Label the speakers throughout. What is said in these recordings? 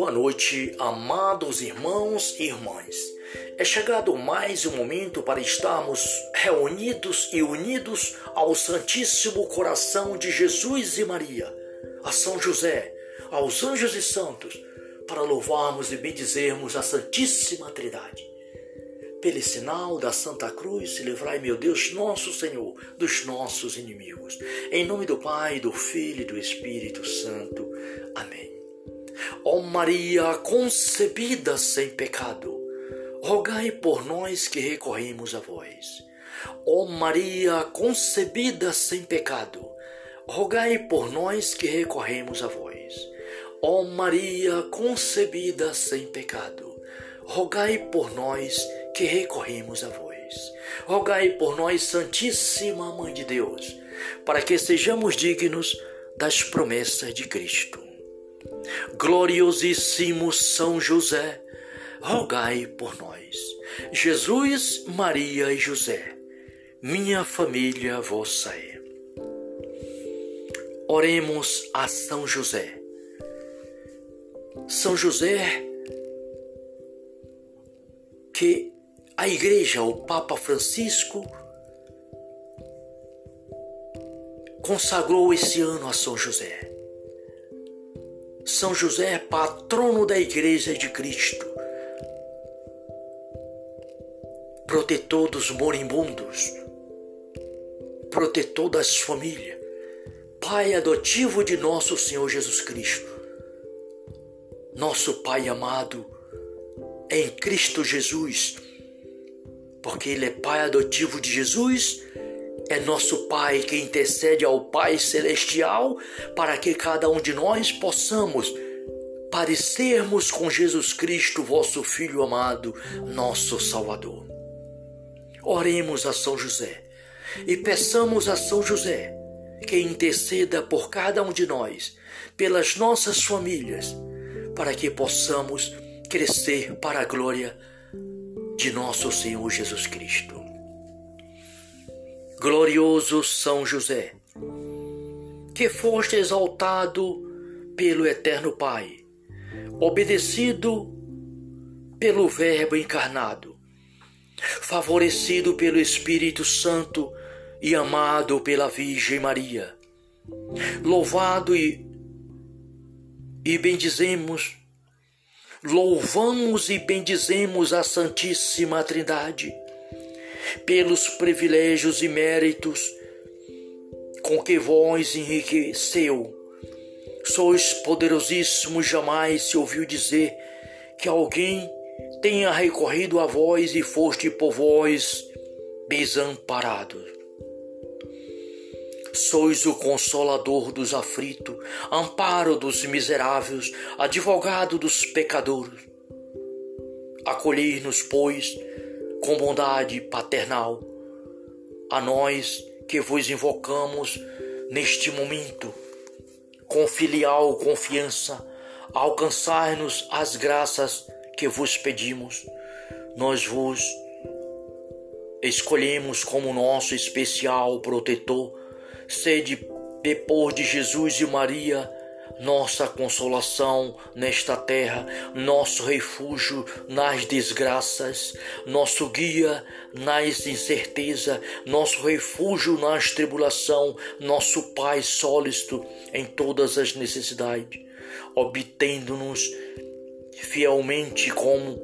Speaker 1: Boa noite, amados irmãos e irmãs. É chegado mais um momento para estarmos reunidos e unidos ao Santíssimo Coração de Jesus e Maria, a São José, aos anjos e santos, para louvarmos e bendizermos a Santíssima Trindade. Pelo sinal da Santa Cruz, livrai, meu Deus, nosso Senhor, dos nossos inimigos. Em nome do Pai, do Filho e do Espírito Santo. Amém. Ó Maria concebida sem pecado, rogai por nós que recorremos a vós. Ó Maria concebida sem pecado, rogai por nós que recorremos a vós. Ó Maria concebida sem pecado, rogai por nós que recorremos a vós. Rogai por nós, Santíssima Mãe de Deus, para que sejamos dignos das promessas de Cristo. Gloriosíssimo São José, rogai por nós. Jesus, Maria e José, minha família vossa é. Oremos a São José. São José, que a Igreja, o Papa Francisco, consagrou esse ano a São José. São José é patrono da Igreja de Cristo, protetor dos moribundos, protetor das famílias, Pai adotivo de nosso Senhor Jesus Cristo, nosso Pai amado em Cristo Jesus, porque Ele é Pai adotivo de Jesus é nosso Pai que intercede ao Pai Celestial para que cada um de nós possamos parecermos com Jesus Cristo, vosso Filho amado, nosso Salvador. Oremos a São José e peçamos a São José que interceda por cada um de nós, pelas nossas famílias, para que possamos crescer para a glória de nosso Senhor Jesus Cristo. Glorioso São José, que foste exaltado pelo Eterno Pai, obedecido pelo Verbo encarnado, favorecido pelo Espírito Santo e amado pela Virgem Maria. Louvado e, e bendizemos, louvamos e bendizemos a Santíssima Trindade pelos privilégios e méritos com que vós enriqueceu. Sois poderosíssimos, jamais se ouviu dizer que alguém tenha recorrido a vós e foste por vós desamparado. Sois o consolador dos aflitos, amparo dos miseráveis, advogado dos pecadores. Acolhei-nos, pois, com bondade paternal, a nós que vos invocamos neste momento, com filial confiança, alcançar-nos as graças que vos pedimos. Nós vos escolhemos como nosso especial protetor, sede depois de Jesus e Maria nossa consolação nesta terra, nosso refúgio nas desgraças, nosso guia nas incertezas, nosso refúgio nas tribulação, nosso Pai sólido em todas as necessidades, obtendo-nos fielmente como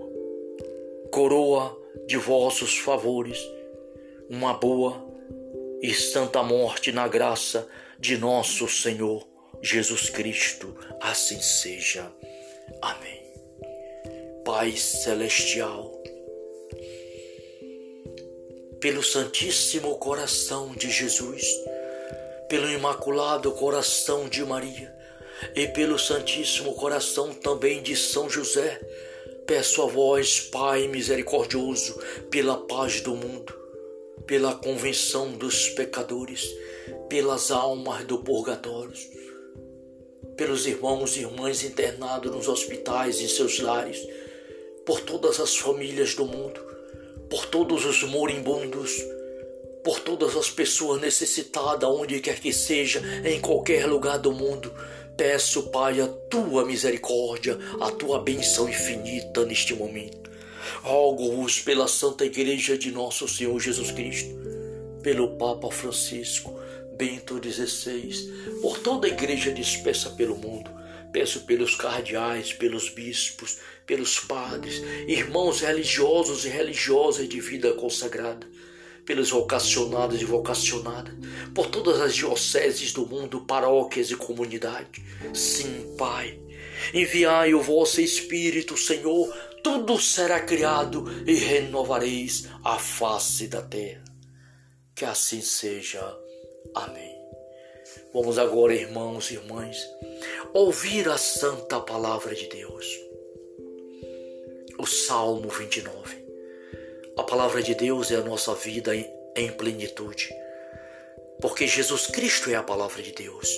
Speaker 1: coroa de vossos favores, uma boa e santa morte na graça de nosso Senhor Jesus Cristo, assim seja. Amém. Pai Celestial, pelo Santíssimo Coração de Jesus, pelo Imaculado Coração de Maria e pelo Santíssimo Coração também de São José, peço a vós, Pai misericordioso, pela paz do mundo, pela convenção dos pecadores, pelas almas do purgatório pelos irmãos e irmãs internados nos hospitais e seus lares, por todas as famílias do mundo, por todos os moribundos, por todas as pessoas necessitadas, onde quer que seja, em qualquer lugar do mundo. Peço, Pai, a tua misericórdia, a tua benção infinita neste momento. Rogo-vos pela Santa Igreja de Nosso Senhor Jesus Cristo, pelo Papa Francisco, Bento XVI, por toda a igreja dispersa pelo mundo. Peço pelos cardeais, pelos bispos, pelos padres, irmãos religiosos e religiosas de vida consagrada pelos vocacionados e vocacionadas, por todas as dioceses do mundo, paróquias e comunidades. Sim, Pai, enviai o vosso Espírito, Senhor, tudo será criado e renovareis a face da terra. Que assim seja. Amém. Vamos agora, irmãos e irmãs, ouvir a santa palavra de Deus. O Salmo 29. A palavra de Deus é a nossa vida em plenitude, porque Jesus Cristo é a palavra de Deus.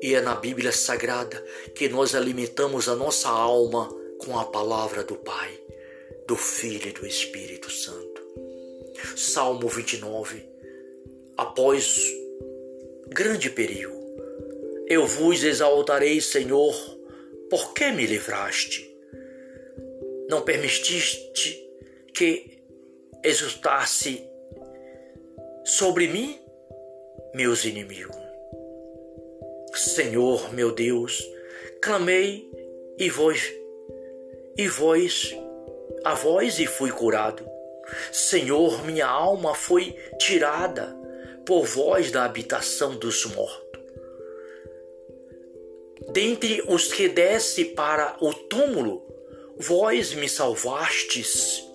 Speaker 1: E é na Bíblia Sagrada que nós alimentamos a nossa alma com a palavra do Pai, do Filho e do Espírito Santo. Salmo 29. Após grande perigo, eu vos exaltarei, Senhor, porque me livraste. Não permitiste que exultasse sobre mim meus inimigos. Senhor, meu Deus, clamei e vós e vós a vós e fui curado. Senhor, minha alma foi tirada por vós da habitação dos mortos. Dentre os que desce para o túmulo, vós me salvastes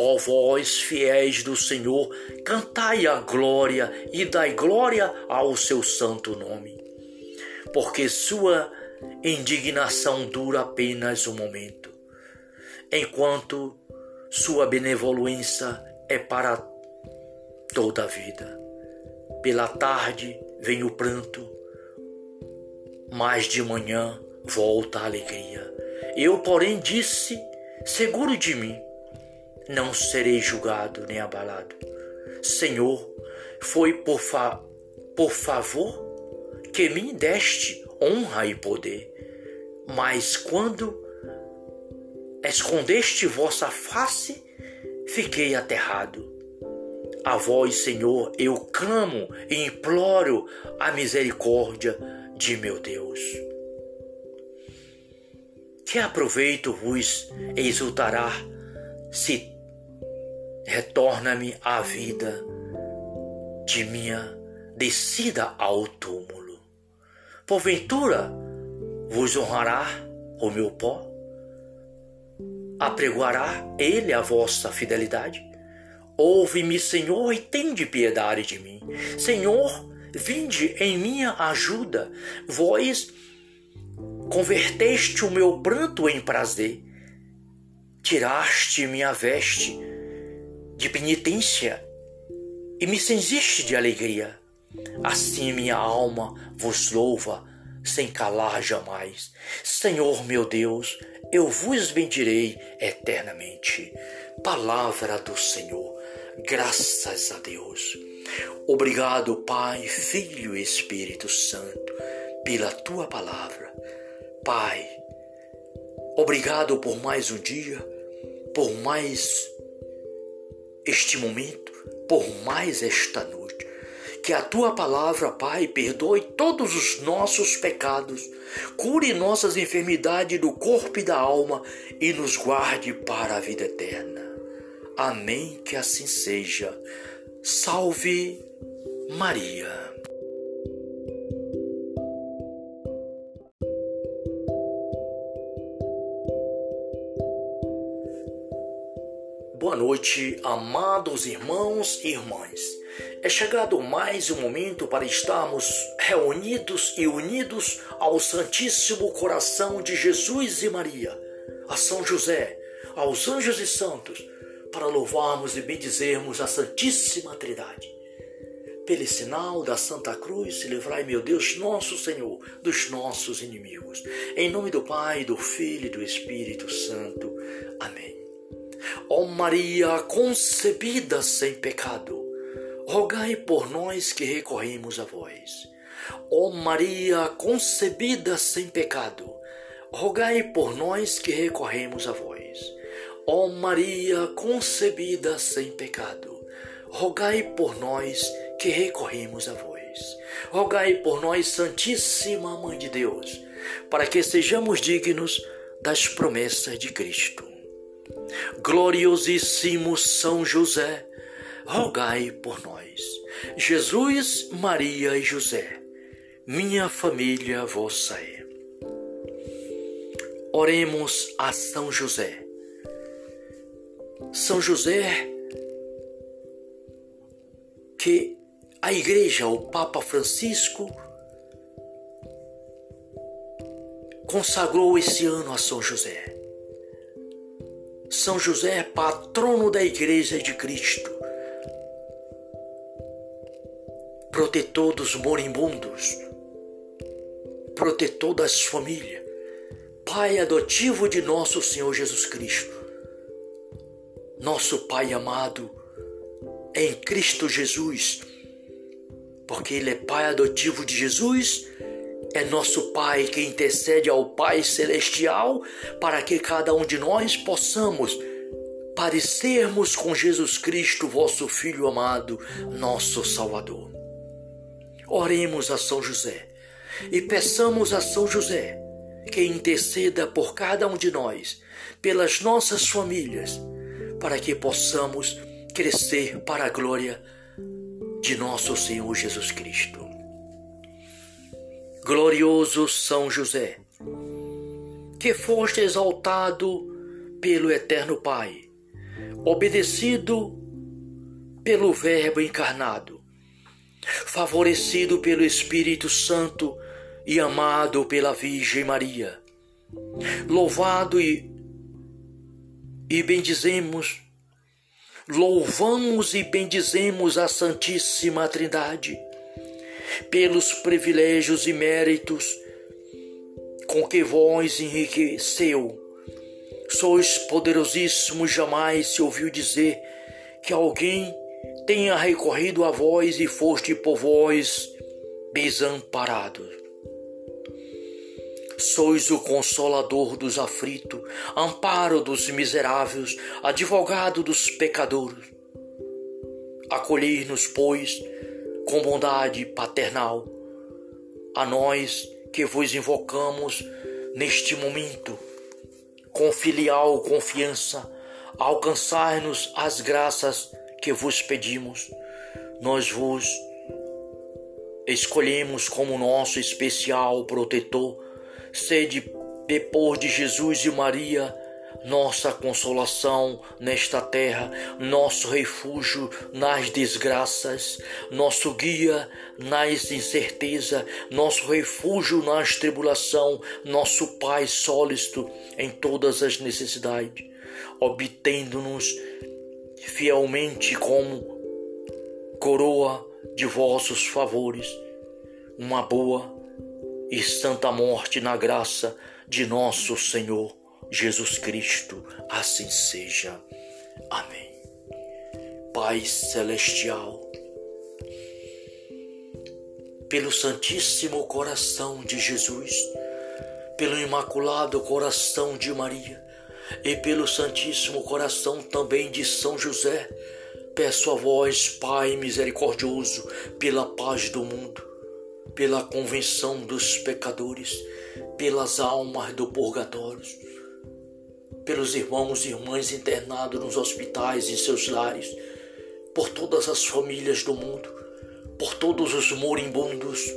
Speaker 1: Ó vós, fiéis do Senhor, cantai a glória e dai glória ao seu santo nome. Porque sua indignação dura apenas um momento, enquanto sua benevolência é para toda a vida. Pela tarde vem o pranto, mas de manhã volta a alegria. Eu, porém, disse, seguro de mim, não serei julgado nem abalado. Senhor, foi por, fa por favor que me deste honra e poder, mas quando escondeste vossa face, fiquei aterrado. A vós, Senhor, eu clamo e imploro a misericórdia de meu Deus. Que aproveito vos exultará se retorna-me à vida de minha descida ao túmulo. Porventura vos honrará o meu pó? Apregoará ele a vossa fidelidade? Ouve-me, Senhor, e tende piedade de mim. Senhor, vinde em minha ajuda. Vós converteste o meu pranto em prazer. Tiraste minha veste de penitência e me cenziste de alegria. Assim minha alma vos louva sem calar jamais. Senhor meu Deus, eu vos bendirei eternamente. Palavra do Senhor, graças a Deus. Obrigado, Pai, Filho e Espírito Santo, pela tua palavra. Pai, obrigado por mais um dia, por mais este momento, por mais esta noite. Que a tua palavra, Pai, perdoe todos os nossos pecados, cure nossas enfermidades do corpo e da alma e nos guarde para a vida eterna. Amém. Que assim seja. Salve Maria. Boa noite, amados irmãos e irmãs. É chegado mais um momento para estarmos reunidos e unidos ao Santíssimo Coração de Jesus e Maria, a São José, aos anjos e santos, para louvarmos e bendizermos a Santíssima Trindade. Pelo sinal da Santa Cruz, livrai, meu Deus, nosso Senhor, dos nossos inimigos. Em nome do Pai, do Filho e do Espírito Santo. Amém. Ó Maria concebida sem pecado, rogai por nós que recorremos a vós. Ó Maria concebida sem pecado, rogai por nós que recorremos a vós. Ó Maria concebida sem pecado, rogai por nós que recorremos a vós. Rogai por nós, Santíssima Mãe de Deus, para que sejamos dignos das promessas de Cristo. Gloriosíssimo São José, rogai por nós. Jesus, Maria e José, minha família vossa é. Oremos a São José. São José, que a Igreja, o Papa Francisco, consagrou esse ano a São José. São José, patrono da Igreja de Cristo, protetor dos moribundos, protetor das famílias, Pai adotivo de nosso Senhor Jesus Cristo, nosso Pai amado em Cristo Jesus, porque Ele é Pai adotivo de Jesus é nosso Pai que intercede ao Pai Celestial para que cada um de nós possamos parecermos com Jesus Cristo, vosso Filho amado, nosso Salvador. Oremos a São José e peçamos a São José que interceda por cada um de nós, pelas nossas famílias, para que possamos crescer para a glória de nosso Senhor Jesus Cristo. Glorioso São José, que foste exaltado pelo Eterno Pai, obedecido pelo Verbo encarnado, favorecido pelo Espírito Santo e amado pela Virgem Maria. Louvado e, e bendizemos, louvamos e bendizemos a Santíssima Trindade pelos privilégios e méritos com que vós enriqueceu. Sois poderosíssimos, jamais se ouviu dizer que alguém tenha recorrido a vós e foste por vós desamparados. Sois o consolador dos aflitos, amparo dos miseráveis, advogado dos pecadores. Acolhei-nos, pois, com bondade paternal, a nós que vos invocamos neste momento, com filial confiança, alcançar-nos as graças que vos pedimos. Nós vos escolhemos como nosso especial protetor, sede depois de Jesus e Maria nossa consolação nesta terra, nosso refúgio nas desgraças, nosso guia nas incertezas, nosso refúgio nas tribulação, nosso Pai sólido em todas as necessidades, obtendo-nos fielmente como coroa de vossos favores, uma boa e santa morte na graça de nosso Senhor Jesus Cristo, assim seja. Amém. Pai Celestial, pelo Santíssimo Coração de Jesus, pelo Imaculado Coração de Maria e pelo Santíssimo Coração também de São José, peço a vós, Pai misericordioso, pela paz do mundo, pela convenção dos pecadores, pelas almas do purgatório pelos irmãos e irmãs internados nos hospitais e seus lares, por todas as famílias do mundo, por todos os moribundos,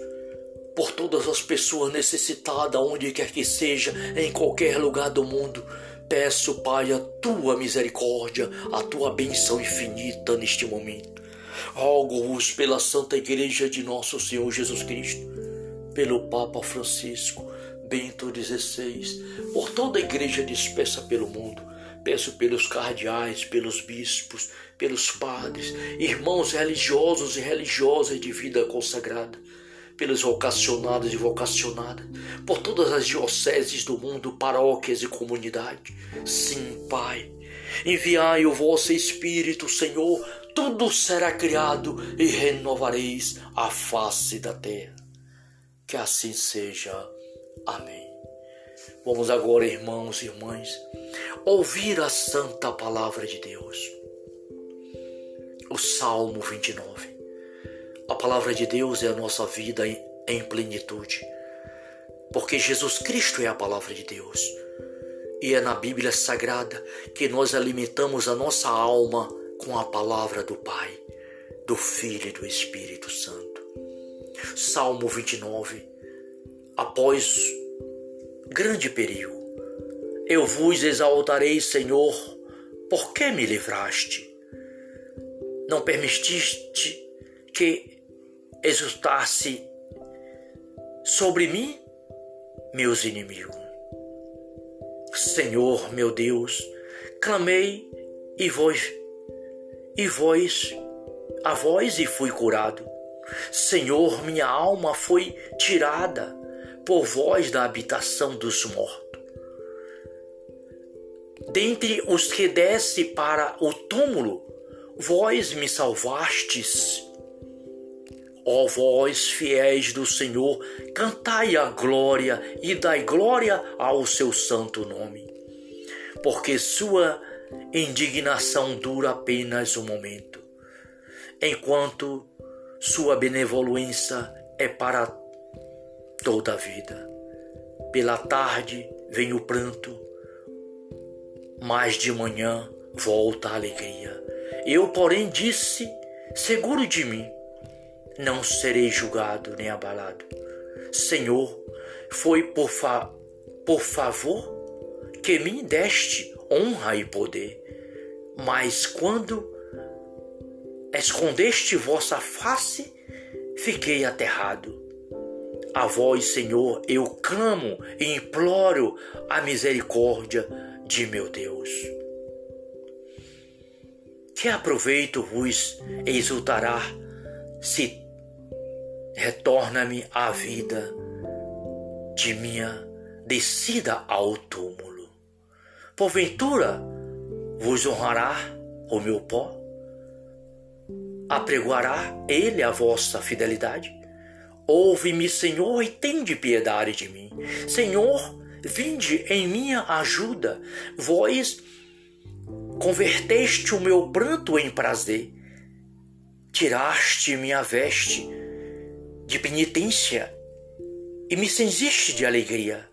Speaker 1: por todas as pessoas necessitadas, onde quer que seja, em qualquer lugar do mundo. Peço, Pai, a tua misericórdia, a tua bênção infinita neste momento. Rogo-vos pela Santa Igreja de nosso Senhor Jesus Cristo, pelo Papa Francisco, Bento XVI, por toda a igreja dispersa pelo mundo. Peço pelos cardeais, pelos bispos, pelos padres, irmãos religiosos e religiosas de vida consagrada, pelos vocacionados e vocacionadas, por todas as dioceses do mundo, paróquias e comunidades. Sim, Pai, enviai o vosso Espírito, Senhor, tudo será criado e renovareis a face da terra. Que assim seja. Amém. Vamos agora, irmãos e irmãs, ouvir a santa palavra de Deus. O Salmo 29. A palavra de Deus é a nossa vida em plenitude, porque Jesus Cristo é a palavra de Deus. E é na Bíblia Sagrada que nós alimentamos a nossa alma com a palavra do Pai, do Filho e do Espírito Santo. Salmo 29. Após grande perigo, eu vos exaltarei, Senhor, porque me livraste. Não permitiste que exultasse sobre mim meus inimigos. Senhor, meu Deus, clamei e vós e vós a vós e fui curado. Senhor, minha alma foi tirada por vós da habitação dos mortos. Dentre os que desce para o túmulo, vós me salvastes. Ó vós, fiéis do Senhor, cantai a glória e dai glória ao seu santo nome. Porque sua indignação dura apenas um momento, enquanto sua benevolência é para toda a vida. Pela tarde vem o pranto, mas de manhã volta a alegria. Eu, porém, disse, seguro de mim, não serei julgado nem abalado. Senhor, foi por, fa por favor que me deste honra e poder. Mas quando escondeste vossa face, fiquei aterrado. A vós, Senhor, eu clamo e imploro a misericórdia de meu Deus. Que aproveito vos exultará se retorna-me a vida de minha descida ao túmulo. Porventura vos honrará o meu pó? Apregoará ele a vossa fidelidade? Ouve-me, Senhor, e tende piedade de mim. Senhor, vinde em minha ajuda. Vós converteste o meu pranto em prazer tiraste minha veste de penitência e me cenziste de alegria.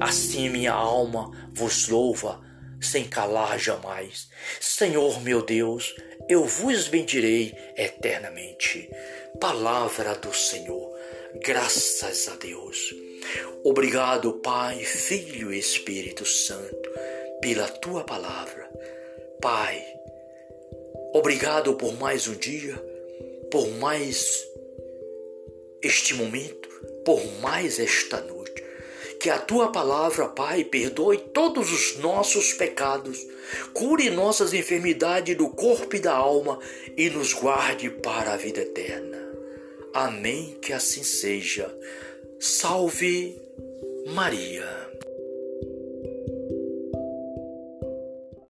Speaker 1: Assim minha alma vos louva sem calar jamais. Senhor meu Deus, eu vos bendirei eternamente. Palavra do Senhor, graças a Deus. Obrigado, Pai, Filho e Espírito Santo, pela tua palavra. Pai, Obrigado por mais um dia, por mais este momento, por mais esta noite. Que a tua palavra, Pai, perdoe todos os nossos pecados, cure nossas enfermidades do corpo e da alma e nos guarde para a vida eterna. Amém. Que assim seja. Salve Maria.